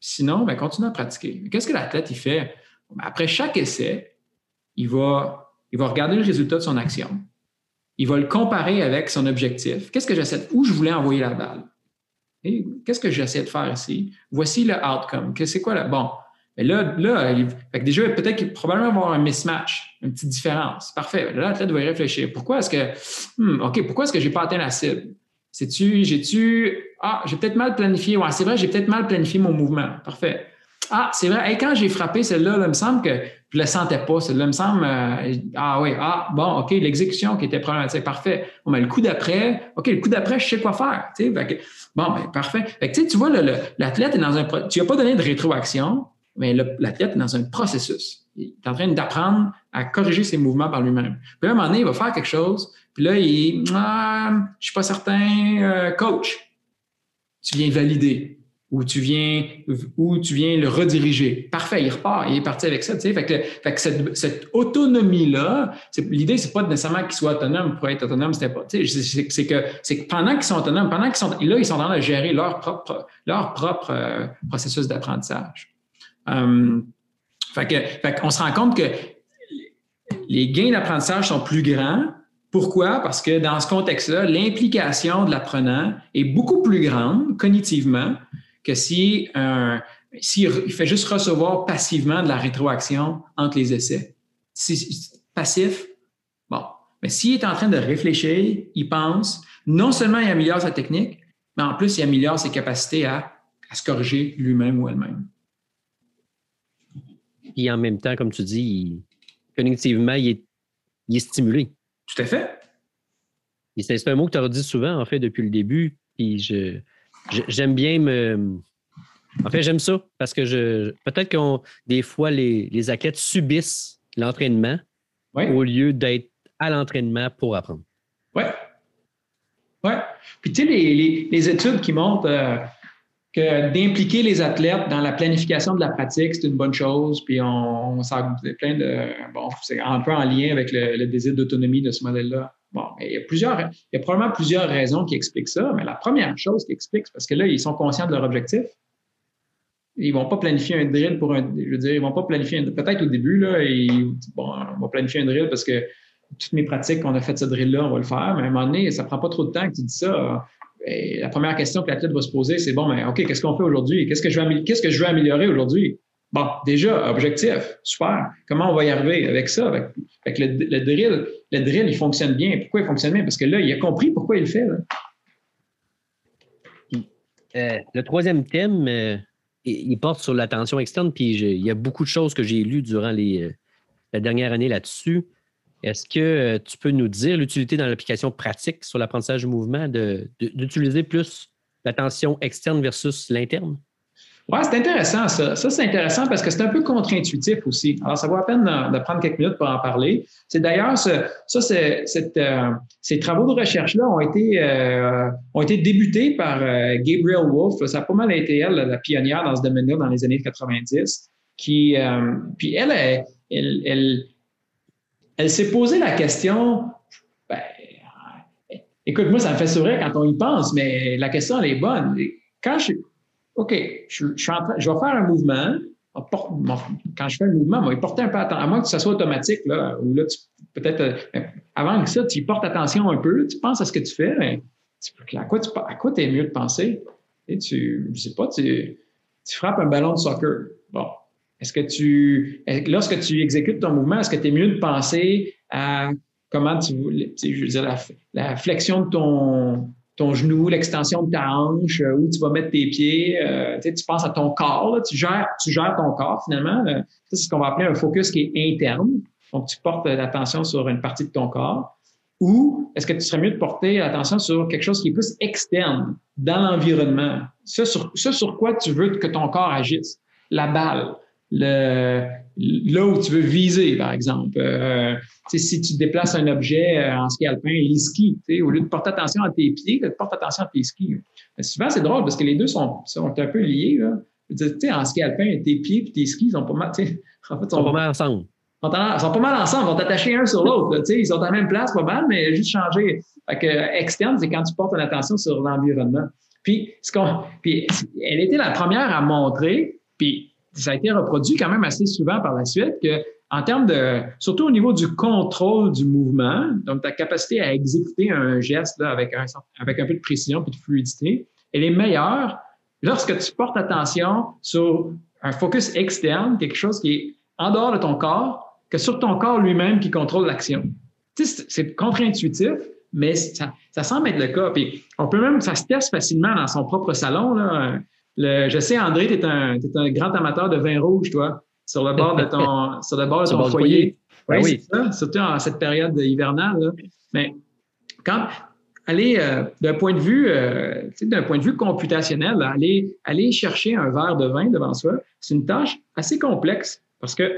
Sinon, ben, continue à pratiquer. Qu'est-ce que l'athlète, il fait? Ben, après chaque essai, il va, il regarder le résultat de son action, il va le comparer avec son objectif. Qu'est-ce que j'essaie, où je voulais envoyer la balle? Qu'est-ce que j'essaie de faire ici? Voici le outcome. C'est quoi là? Bon, mais là, là déjà, peut-être probablement avoir un mismatch, une petite différence. Parfait. Là, l'athlète doit y réfléchir. Pourquoi est-ce que, hmm, OK, pourquoi est-ce que je n'ai pas atteint la cible? C'est-tu, j'ai-tu, ah, j'ai peut-être mal planifié. Ouais, c'est vrai, j'ai peut-être mal planifié mon mouvement. Parfait. Ah, c'est vrai. Et quand j'ai frappé celle-là, il me semble que je ne le sentais pas. Celle-là, il me semble, euh, ah oui, ah, bon, OK, l'exécution qui était problématique. Parfait. Bon, mais le coup d'après, OK, le coup d'après, je sais quoi faire. Sais, bon, ben, parfait. Fait que, tu vois, l'athlète est dans un, tu n'as pas donné de rétroaction mais l'athlète est dans un processus. Il est en train d'apprendre à corriger ses mouvements par lui-même. Puis à un moment donné, il va faire quelque chose, puis là, il ah, je suis pas certain, euh, coach, tu viens valider ou tu viens ou tu viens le rediriger. Parfait, il repart, il est parti avec ça. Tu sais, fait que, fait que cette, cette autonomie-là, l'idée, c'est pas nécessairement qu'ils soient autonomes pour être autonomes, c'était pas. Tu c'est que, que pendant qu'ils sont autonomes, pendant qu'ils sont là, ils sont en train de gérer leur propre, leur propre euh, processus d'apprentissage. Euh, fait qu'on se rend compte que les gains d'apprentissage sont plus grands. Pourquoi? Parce que dans ce contexte-là, l'implication de l'apprenant est beaucoup plus grande cognitivement que si s'il fait juste recevoir passivement de la rétroaction entre les essais. Si, passif, bon. Mais s'il est en train de réfléchir, il pense, non seulement il améliore sa technique, mais en plus, il améliore ses capacités à se corriger lui-même ou elle-même. Puis en même temps, comme tu dis, cognitivement, il est, stimulé. Tout à fait. c'est un mot que tu as dit souvent, en fait, depuis le début. Puis je, j'aime bien me. En fait, j'aime ça parce que je peut-être que des fois, les, athlètes subissent l'entraînement au lieu d'être à l'entraînement pour apprendre. Oui. Oui. Puis tu sais, les, études qui montrent euh, que d'impliquer les athlètes dans la planification de la pratique, c'est une bonne chose. Puis on, on plein de. Bon, c'est un peu en lien avec le, désir d'autonomie de ce modèle-là. Bon, il y a plusieurs, il y a probablement plusieurs raisons qui expliquent ça, mais la première chose qui explique, c'est parce que là, ils sont conscients de leur objectif. Ils vont pas planifier un drill pour un. Je veux dire, ils vont pas planifier un. Peut-être au début, là, ils, bon, on va planifier un drill parce que toutes mes pratiques qu'on a fait ce drill-là, on va le faire, mais à un moment donné, ça prend pas trop de temps que tu dis ça la première question que l'athlète va se poser, c'est bon, mais OK, qu'est-ce qu'on fait aujourd'hui? Qu'est-ce que je veux, améliorer aujourd'hui? Bon, déjà, objectif, super. Comment on va y arriver avec ça? Avec, le, drill, le drill, il fonctionne bien. Pourquoi il fonctionne bien? Parce que là, il a compris pourquoi il le fait. Euh, le troisième thème, euh, il porte sur l'attention externe, puis il y a beaucoup de choses que j'ai lues durant les, euh, la dernière année là-dessus. Est-ce que euh, tu peux nous dire l'utilité dans l'application pratique sur l'apprentissage du mouvement d'utiliser plus l'attention externe versus l'interne? Oui, c'est intéressant ça. Ça, c'est intéressant parce que c'est un peu contre-intuitif aussi. Alors, ça vaut la peine de, prendre quelques minutes pour en parler. C'est d'ailleurs, ça, euh, ces travaux de recherche-là ont été, euh, ont été débutés par Gabriel Wolf. Ça a pas mal été elle, la pionnière dans ce domaine-là dans les années 90. Qui, puis elle elle s'est posé la question, ben, écoute, moi, ça me fait sourire quand on y pense, mais la question, elle est bonne. Quand je, OK, je, je, je vais faire un mouvement, quand je fais un mouvement, y porter un peu attention, à moins que ça soit automatique, là, ou là, peut-être, euh, avant que ça, tu y portes attention un peu, tu penses à ce que tu fais, mais à quoi tu à quoi es mieux de penser? Tu, je sais pas, tu frappes un ballon de soccer. Bon, est-ce que tu, lorsque tu exécutes ton mouvement, est-ce que tu es mieux de penser à comment tu, veux dire, la, flexion de ton, ton genou, l'extension de ta hanche, euh, où tu vas mettre tes pieds, euh, tu penses à ton corps, tu, gères, tu gères ton corps finalement. Euh, c'est ce qu'on va appeler un focus qui est interne. Donc, tu portes l'attention sur une partie de ton corps. Ou est-ce que tu serais mieux de porter l'attention sur quelque chose qui est plus externe, dans l'environnement? Sur, ce sur quoi tu veux que ton corps agisse. La balle, le, là où tu veux viser, par exemple. Euh, si tu déplaces un objet euh, en ski alpin, les skis, au lieu de porter attention à tes pieds, porte attention à tes skis. Mais souvent, c'est drôle parce que les deux sont, sont un peu liés. Là. en ski alpin, tes pieds et tes skis sont pas mal. En fait, sont, sont pas mal ensemble. Ils sont pas mal ensemble, ils vont t'attacher un sur l'autre. Ils sont à la même place, pas mal, mais juste changer. Fait que, externe, c'est quand tu portes l'attention sur l'environnement. Puis, ce puis, elle était la première à montrer, puis ça a été reproduit quand même assez souvent par la suite que en termes de, surtout au niveau du contrôle du mouvement, donc ta capacité à exécuter un geste avec, un, avec un peu de précision et de fluidité, elle est meilleure lorsque tu portes attention sur un focus externe, quelque chose qui est en dehors de ton corps, que sur ton corps lui-même qui contrôle l'action. Tu sais, c'est contre-intuitif, mais ça, ça, semble être le cas. Puis on peut même, ça se teste facilement dans son propre salon. Là. Le, je sais, André, tu es, un grand amateur de vin rouge, toi, sur le bord de ton, sur le bord de ton foyer. Ben oui, c'est ça, surtout en cette période hivernale. Là. Mais quand, aller euh, d'un point de vue, euh, d'un point de vue computationnel, aller, aller chercher un verre de vin devant soi, c'est une tâche assez complexe parce que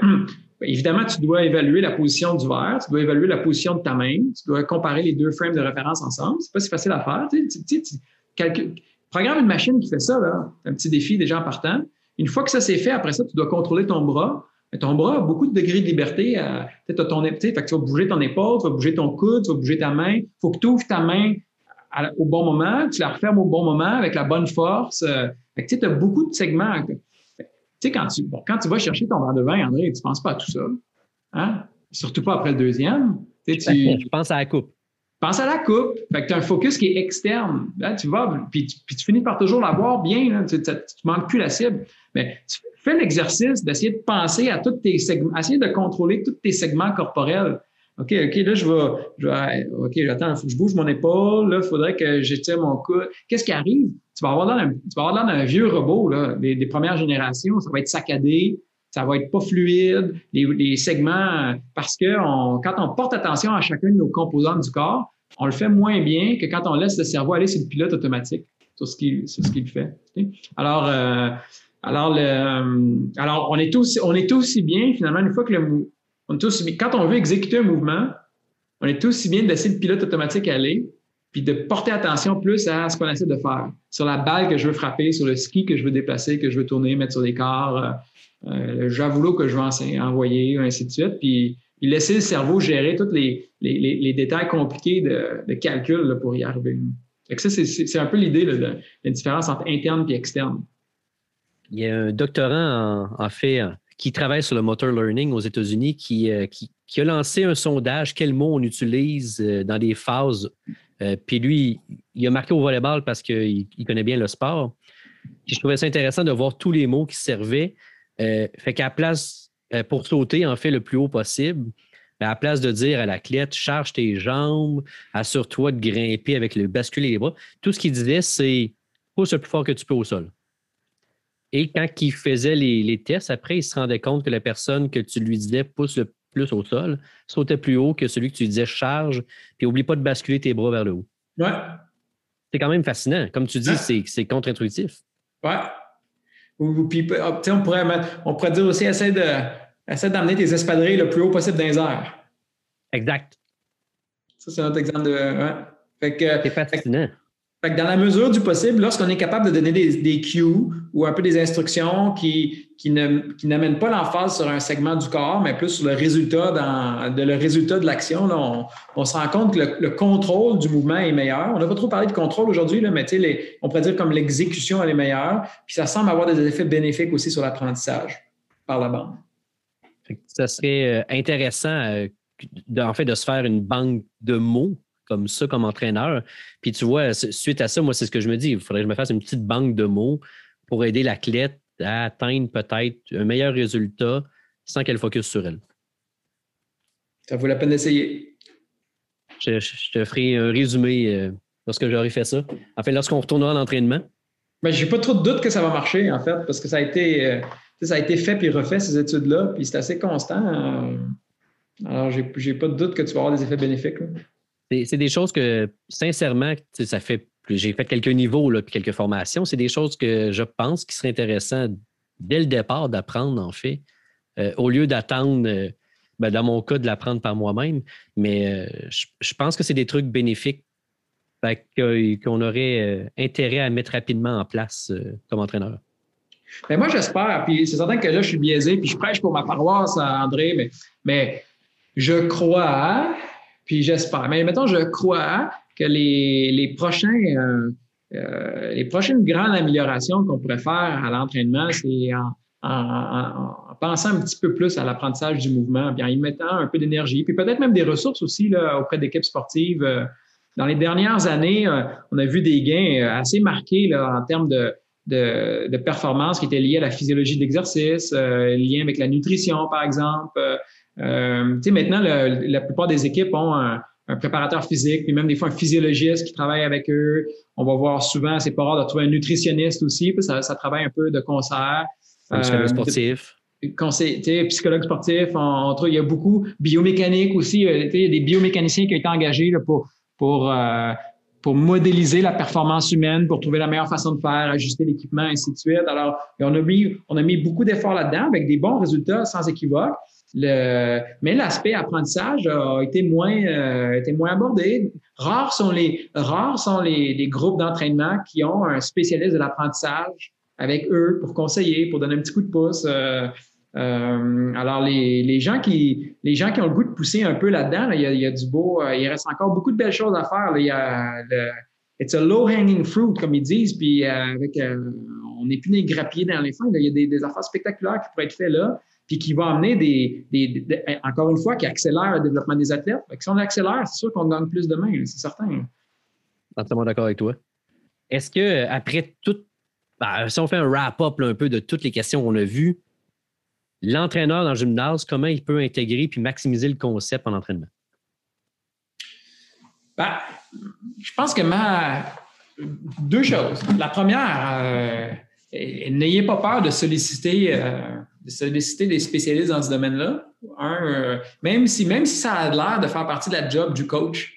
évidemment, tu dois évaluer la position du verre, tu dois évaluer la position de ta main, tu dois comparer les deux frames de référence ensemble. C'est pas si facile à faire. Tu, tu, tu, programme une machine qui fait ça, là, un petit défi déjà en partant. Une fois que ça s'est fait, après ça, tu dois contrôler ton bras. Mais ton bras a beaucoup de degrés de liberté. Euh, ton, fait que tu vas bouger ton épaule, tu vas bouger ton coude, tu vas bouger ta main. Il faut que tu ouvres ta main au bon moment, tu la refermes au bon moment avec la bonne force. Euh, fait tu as beaucoup de segments. Tu sais, quand tu, bon, quand tu vas chercher ton verre de vin, André, tu ne penses pas à tout ça. Hein? Surtout pas après le deuxième. Tu, tu penses à la coupe. Pense à la coupe. Fait que tu as un focus qui est externe. Tu vas, puis tu, finis par toujours l'avoir bien. Là. Tu, manques plus la cible. Mais tu fais l'exercice d'essayer de penser à tous tes segments, essayer de contrôler tous tes segments corporels. OK, OK, là, je vais, je vais OK, que je bouge mon épaule, là, il faudrait que j'étire mon cou. Qu'est-ce qui arrive? Tu vas avoir l'air d'un, vieux robot, là, des, premières générations. Ça va être saccadé, ça va être pas fluide, les, les segments, parce que quand on porte attention à chacune de nos composantes du corps, on le fait moins bien que quand on laisse le cerveau aller sur le pilote automatique, sur ce qu'il, fait. Alors, euh, euh, alors, on est aussi, on est aussi bien, finalement, une fois que le, bien, quand on veut exécuter un mouvement, on est aussi bien de laisser le pilote automatique aller, puis de porter attention plus à ce qu'on essaie de faire. Sur la balle que je veux frapper, sur le ski que je veux déplacer, que je veux tourner, mettre sur des corps, euh, euh, le que je veux envoyer, ainsi de suite. Puis, laisser le cerveau gérer tous les, les, détails compliqués de, calcul pour y arriver. ça, c'est un peu l'idée de la différence entre interne et externe. Il y a un doctorant, en, fait, qui travaille sur le motor learning aux États-Unis qui, euh, qui, a lancé un sondage, quels mots on utilise euh, dans des phases. puis lui, il a marqué au volleyball parce qu'il connaît bien le sport. Puis je trouvais ça intéressant de voir tous les mots qui servaient. Euh, fait qu'à place, euh, pour sauter, en fait, le plus haut possible, ben, à la place de dire à l'athlète, charge tes jambes, assure-toi de grimper avec le basculer les bras, tout ce qu'il disait, c'est pousse le plus fort que tu peux au sol. Et quand il faisait les, tests, après, il se rendait compte que la personne que tu lui disais pousse le plus au sol sautait plus haut que celui que tu disais charge, puis oublie pas de basculer tes bras vers le haut. Ouais. C'est quand même fascinant. Comme tu dis, c'est contre-intuitif. Ouais. Ou, puis, ah, on, pourrait on pourrait dire aussi, essaie d'amener tes espadrilles le plus haut possible dans les airs. Exact. Ça, c'est notre exemple de. Ouais. c'est fascinant. Fait que dans la mesure du possible, lorsqu'on est capable de donner des, cues ou un peu des instructions qui, qui, ne, qui n'amènent pas l'emphase sur un segment du corps, mais plus sur le résultat, de de l'action, on, se rend compte que le, contrôle du mouvement est meilleur. On n'a pas trop parlé de contrôle aujourd'hui, mais on pourrait dire comme l'exécution elle est meilleure. Puis ça semble avoir des effets bénéfiques aussi sur l'apprentissage par la bande. Ça serait euh, intéressant, euh, en fait, de se faire une banque de mots comme ça comme entraîneur. Puis tu vois, suite à ça, moi, c'est ce que je me dis. Il faudrait que je me fasse une petite banque de mots pour aider l'athlète à atteindre peut-être un meilleur résultat sans qu'elle focus sur elle. Ça vaut la peine d'essayer. Je, te ferai un résumé euh, lorsque j'aurai fait ça. En fait, lorsqu'on retournera en entraînement. Mais j'ai pas trop de doute que ça va marcher, en fait, parce que ça a été, euh, ça a été fait puis refait, ces études-là, puis c'est assez constant. Euh, alors, j'ai pas de doute que tu vas avoir des effets bénéfiques. C'est des choses que, sincèrement, ça fait. J'ai fait quelques niveaux là, puis quelques formations. C'est des choses que je pense qui seraient intéressantes dès le départ d'apprendre, en fait, euh, au lieu d'attendre, euh, ben, dans mon cas, de l'apprendre par moi-même. Mais euh, je, pense que c'est des trucs bénéfiques qu'on aurait intérêt à mettre rapidement en place comme entraîneur. Ben, moi, j'espère, puis c'est certain que là, je suis biaisé, puis je prêche pour ma paroisse, André, mais je crois puis j'espère. Mais mettons, je crois que les, les prochains, euh, euh, les prochaines grandes améliorations qu'on pourrait faire à l'entraînement, c'est en, en, pensant un petit peu plus à l'apprentissage du mouvement, bien, en y mettant un peu d'énergie, puis peut-être même des ressources aussi là, auprès d'équipes sportives. Euh, dans les dernières années, euh, on a vu des gains euh, assez marqués là, en termes de, de, de, performance qui étaient liés à la physiologie de l'exercice, euh, liés avec la nutrition, par exemple. Euh, maintenant, la plupart des équipes ont un, un, préparateur physique, puis même des fois un physiologiste qui travaille avec eux. On va voir souvent, c'est pas rare de trouver un nutritionniste aussi, puis ça, ça travaille un peu de concert. Un psychologue sportif. psychologue sportif, on, il y a beaucoup biomécanique aussi. Il y a des biomécaniciens qui ont été engagés là, pour pour, euh, pour modéliser la performance humaine, pour trouver la meilleure façon de faire, ajuster l'équipement, ainsi de suite. Alors, on a mis, on a mis beaucoup d'efforts là-dedans avec des bons résultats sans équivoque. Le, mais l'aspect apprentissage a été moins, euh, été moins abordé. Rares sont les, rares sont les, les groupes d'entraînement qui ont un spécialiste de l'apprentissage avec eux pour conseiller, pour donner un petit coup de pouce. Euh, euh, alors, les, les, gens qui, les gens qui ont le goût de pousser un peu là-dedans, il, y a, du beau, euh, il reste encore beaucoup de belles choses à faire. Il y a le, it's a low-hanging fruit, comme ils disent, puis euh, avec, on n'est plus des grappiers dans les fins. Il y a des, des, affaires spectaculaires qui pourraient être faites là, puis qui vont amener des, des, encore une fois, qui accélèrent le développement des athlètes. si on accélère, c'est sûr qu'on gagne plus de main, c'est certain. Entièrement d'accord avec toi. Est-ce que après tout, ben, si on fait un wrap-up un peu de toutes les questions qu'on a vues, l'entraîneur dans le gymnase, comment il peut intégrer puis maximiser le concept en entraînement? Ben, je pense que ma. Deux choses. La première, euh, n'ayez pas peur de solliciter, euh, solliciter des spécialistes dans ce domaine-là? Un, euh, même, si, même si ça a l'air de faire partie de la job du coach.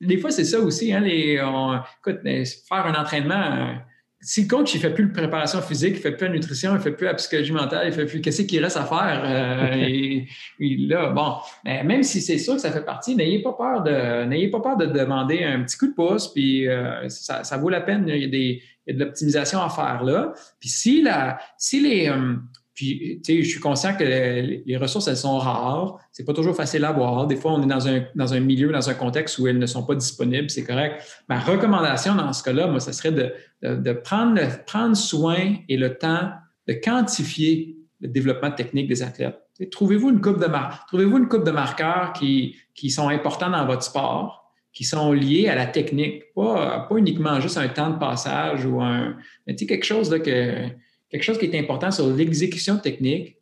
Des fois, c'est ça aussi. Hein, les, écoute, faire un entraînement si le coach il fait plus de préparation physique, il fait plus de nutrition, il fait plus de psychologie mentale, il fait plus qu'est-ce qu'il reste à faire euh, et, là bon, même si c'est sûr que ça fait partie, n'ayez pas peur de n'ayez pas peur de demander un petit coup de pouce puis euh, ça, ça, vaut la peine, il y a des il y a de l'optimisation à faire là. Puis si la si les euh, puis, tu sais, je suis conscient que les ressources, elles sont rares. C'est pas toujours facile à avoir. Des fois, on est dans un, dans un milieu, dans un contexte où elles ne sont pas disponibles. C'est correct. Ma recommandation dans ce cas-là, moi, ce serait de, de, prendre, prendre soin et le temps de quantifier le développement technique des athlètes. Trouvez-vous une coupe de mar trouvez-vous une coupe de marqueurs qui, qui sont importants dans votre sport, qui sont liés à la technique, pas, pas uniquement juste un temps de passage ou un, mais quelque chose là, que quelque chose qui est important sur l'exécution technique,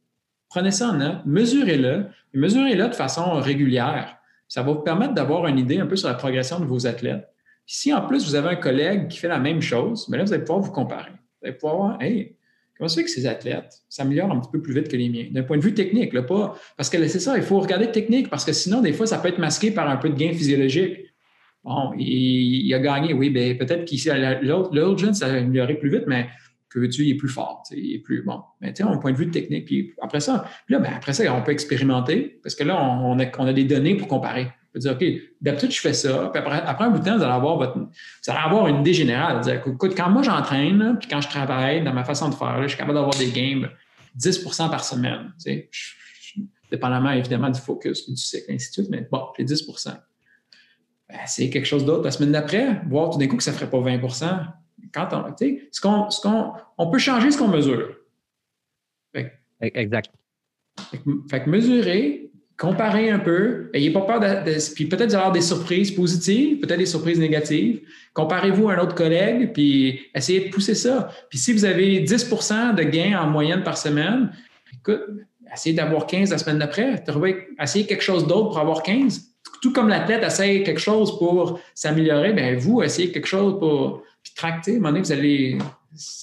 prenez ça en note, mesurez-le, mesurez-le de façon régulière. Ça va vous permettre d'avoir une idée un peu sur la progression de vos athlètes. si en plus vous avez un collègue qui fait la même chose, mais là, vous allez pouvoir vous comparer. Vous allez pouvoir voir, hey, comment ça fait que ces athlètes s'améliorent un petit peu plus vite que les miens? D'un point de vue technique, là, pas. Parce que c'est ça, il faut regarder technique, parce que sinon, des fois, ça peut être masqué par un peu de gain physiologique. Bon, il, a gagné, oui, bien, peut-être qu'il l'autre jeune s'est amélioré plus vite, mais que veux-tu, il est plus fort, il est plus bon. Mais tu sais, un point de vue technique, puis après ça, là, ben, après ça, on peut expérimenter parce que là, on, a, on a des données pour comparer. On peut dire, OK, d'habitude, je fais ça, puis après, un bout de temps, vous allez avoir, avoir une idée générale. Écoute, quand moi j'entraîne, puis quand je travaille dans ma façon de faire, je suis capable d'avoir des games 10% par semaine, tu sais, dépendamment évidemment du focus, du cycle, ainsi de suite, mais bon, j'ai 10% ben, c'est quelque chose d'autre la semaine d'après, voir tout d'un coup que ça ne ferait pas 20 quand on, ce qu'on, ce qu'on, on peut changer ce qu'on mesure. exact. Fait que, mesurer, comparer un peu, n'ayez pas peur de, puis peut-être d'avoir des surprises positives, peut-être des surprises négatives. Comparez-vous à un autre collègue, puis essayez de pousser ça. Puis si vous avez 10% de gains en moyenne par semaine, écoute, essayez d'avoir 15 la semaine d'après. Essayez quelque chose d'autre pour avoir 15. Tout comme l'athlète essaye quelque chose pour s'améliorer, bien vous, essayez quelque chose pour tracter, à un moment donné, vous allez,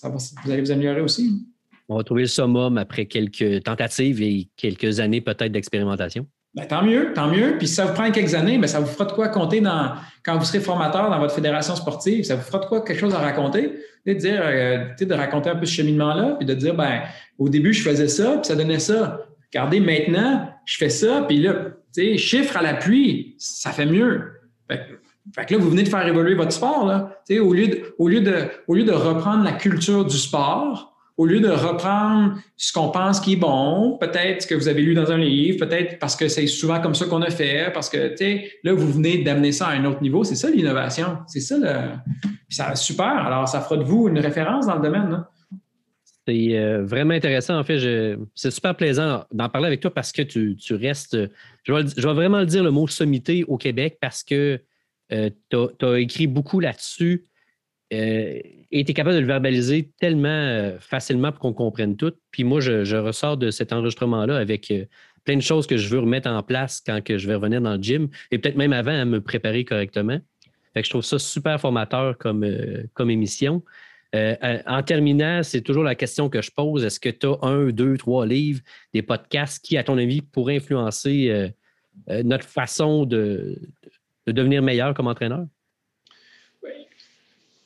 vous allez vous améliorer aussi. On va trouver le summum après quelques tentatives et quelques années peut-être d'expérimentation. Ben, tant mieux, tant mieux. Puis si ça vous prend quelques années, ben, ça vous fera de quoi compter dans, quand vous serez formateur dans votre fédération sportive. Ça vous fera de quoi quelque chose à raconter. De dire, euh, de raconter un peu ce cheminement-là, puis de dire, ben, au début, je faisais ça, puis ça donnait ça. Regardez, maintenant, je fais ça, puis là, tu sais, chiffre à l'appui, ça fait mieux. Fait que là, vous venez de faire évoluer votre sport. Là. au, lieu de, au, lieu de, au lieu de reprendre la culture du sport, au lieu de reprendre ce qu'on pense qui est bon, peut-être ce que vous avez lu dans un livre, peut-être parce que c'est souvent comme ça qu'on a fait, parce que là, vous venez d'amener ça à un autre niveau. C'est ça l'innovation. C'est ça le. ça super. Alors, ça fera de vous une référence dans le domaine. C'est euh, vraiment intéressant. En fait, c'est super plaisant d'en parler avec toi parce que tu, restes. Je vais, vraiment le dire le mot sommité au Québec parce que euh, tu as, écrit beaucoup là-dessus euh, et tu es capable de le verbaliser tellement facilement pour qu'on comprenne tout. Puis moi, je, ressors de cet enregistrement-là avec plein de choses que je veux remettre en place quand que je vais revenir dans le gym et peut-être même avant à me préparer correctement. Fait je trouve ça super formateur comme, comme émission. Euh, euh, en terminant, c'est toujours la question que je pose. Est-ce que tu as un, deux, trois livres, des podcasts qui, à ton avis, pourraient influencer euh, notre façon de, devenir meilleur comme entraîneur?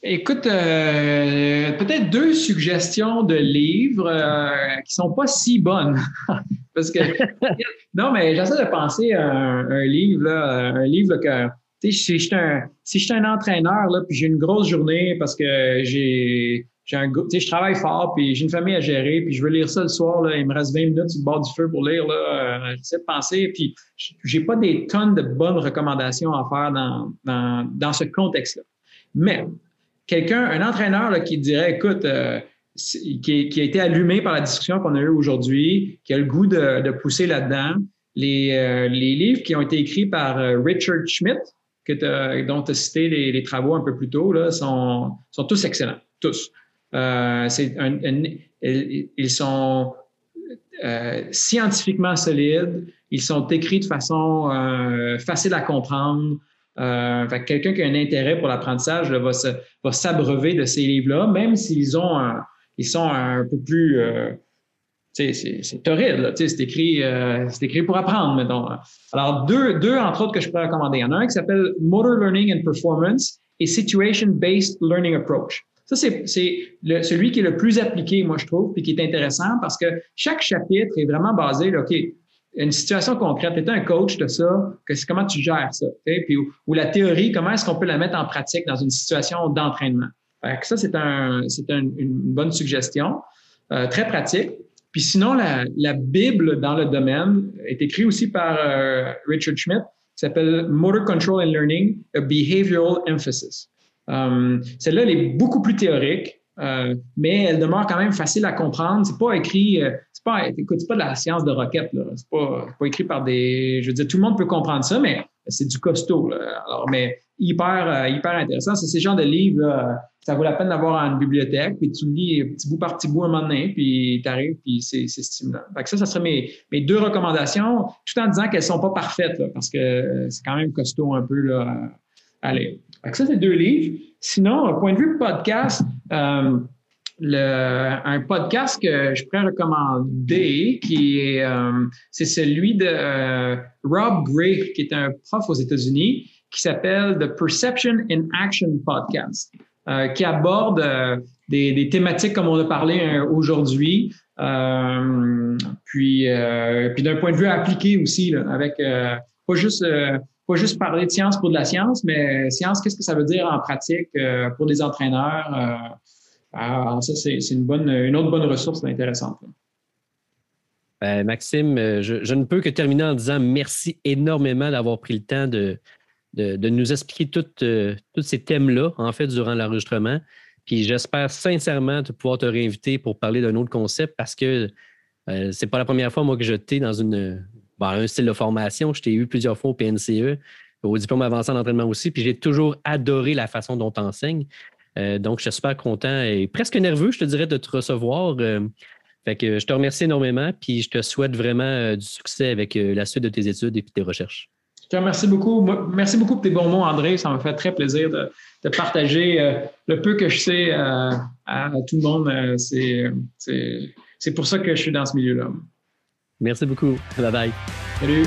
Écoute, peut-être deux suggestions de livres qui ne sont pas si bonnes. Parce que, non, mais j'essaie de penser à un, livre, un livre que si je suis un, si un entraîneur, là, puis j'ai une grosse journée parce que j'ai, j'ai un, je travaille fort, puis j'ai une famille à gérer, puis je veux lire ça le soir, là, il me reste 20 minutes sur le bord du feu pour lire, là, euh, j'essaie de penser, puis j'ai pas des tonnes de bonnes recommandations à faire dans, dans, dans ce contexte-là. Mais quelqu'un, un entraîneur là, qui dirait, écoute, euh, qui, qui, a été allumé par la discussion qu'on a eue aujourd'hui, qui a le goût de, de pousser là-dedans, les, euh, les livres qui ont été écrits par Richard Schmidt, que dont tu as cité les, travaux un peu plus tôt, là, sont, sont tous excellents. Tous. Euh, ils sont euh, scientifiquement solides, ils sont écrits de façon euh, facile à comprendre. quelqu'un qui a un intérêt pour l'apprentissage va, s'abreuver de ces livres-là, même s'ils ont ils sont un peu plus c'est c'est écrit, euh, écrit pour apprendre. Alors, deux, deux, entre autres, que je pourrais recommander. Il y en a un qui s'appelle Motor Learning and Performance et Situation-Based Learning Approach. Ça, c'est celui qui est le plus appliqué, moi, je trouve, et qui est intéressant parce que chaque chapitre est vraiment basé, là, OK, une situation concrète, tu un coach de ça, que comment tu gères ça, puis, ou, la théorie, comment est-ce qu'on peut la mettre en pratique dans une situation d'entraînement? Ça, c'est un, une, bonne suggestion, euh, très pratique. Puis sinon, la, la, Bible dans le domaine est écrite aussi par euh, Richard Schmidt, qui s'appelle Motor Control and Learning, a Behavioral Emphasis. Um, Celle-là, elle est beaucoup plus théorique, euh, mais elle demeure quand même facile à comprendre. C'est pas écrit, euh, c'est pas, écoute, pas de la science de roquette, là. C'est pas, écrit par des, je veux dire, tout le monde peut comprendre ça, mais c'est du costaud, là. Alors, mais hyper, euh, hyper intéressant. C'est ces genres de livres, là, ça vaut la peine d'avoir une bibliothèque, puis tu le lis petit bout par petit bout un moment donné, puis tu arrives, puis c'est stimulant. Fait ça, ça serait mes, mes, deux recommandations, tout en disant qu'elles sont pas parfaites, parce que c'est quand même costaud un peu là, à lire. Fait ça, c'est deux livres. Sinon, point de vue podcast, euh, un podcast que je pourrais recommander, qui est, euh, c'est celui de euh, Rob Gray, qui est un prof aux États-Unis, qui s'appelle The Perception in Action Podcast. Qui aborde des, thématiques comme on a parlé aujourd'hui, puis, puis d'un point de vue appliqué aussi, avec pas juste pas juste parler de science pour de la science, mais science, qu'est-ce que ça veut dire en pratique pour des entraîneurs? alors ça, c'est une, bonne, une autre bonne ressource intéressante. Ben, Maxime, je, ne peux que terminer en disant merci énormément d'avoir pris le temps de, de, nous expliquer euh, tous ces thèmes-là, en fait, durant l'enregistrement. Puis j'espère sincèrement de pouvoir te réinviter pour parler d'un autre concept parce que euh, c'est pas la première fois, moi, que je t'ai dans une, ben, un style de formation. Je t'ai eu plusieurs fois au PNCE, au diplôme avancé en entraînement aussi, puis j'ai toujours adoré la façon dont tu enseignes. Euh, donc, je suis super content et presque nerveux, je te dirais, de te recevoir. fait que je te remercie énormément, puis je te souhaite vraiment du succès avec la suite de tes études et tes recherches. Je te remercie beaucoup. Merci beaucoup pour tes bons mots, André. Ça me fait très plaisir de, partager euh, le peu que je sais euh, à, tout le monde. Euh, c'est pour ça que je suis dans ce milieu-là. Merci beaucoup. Bye bye. Salut.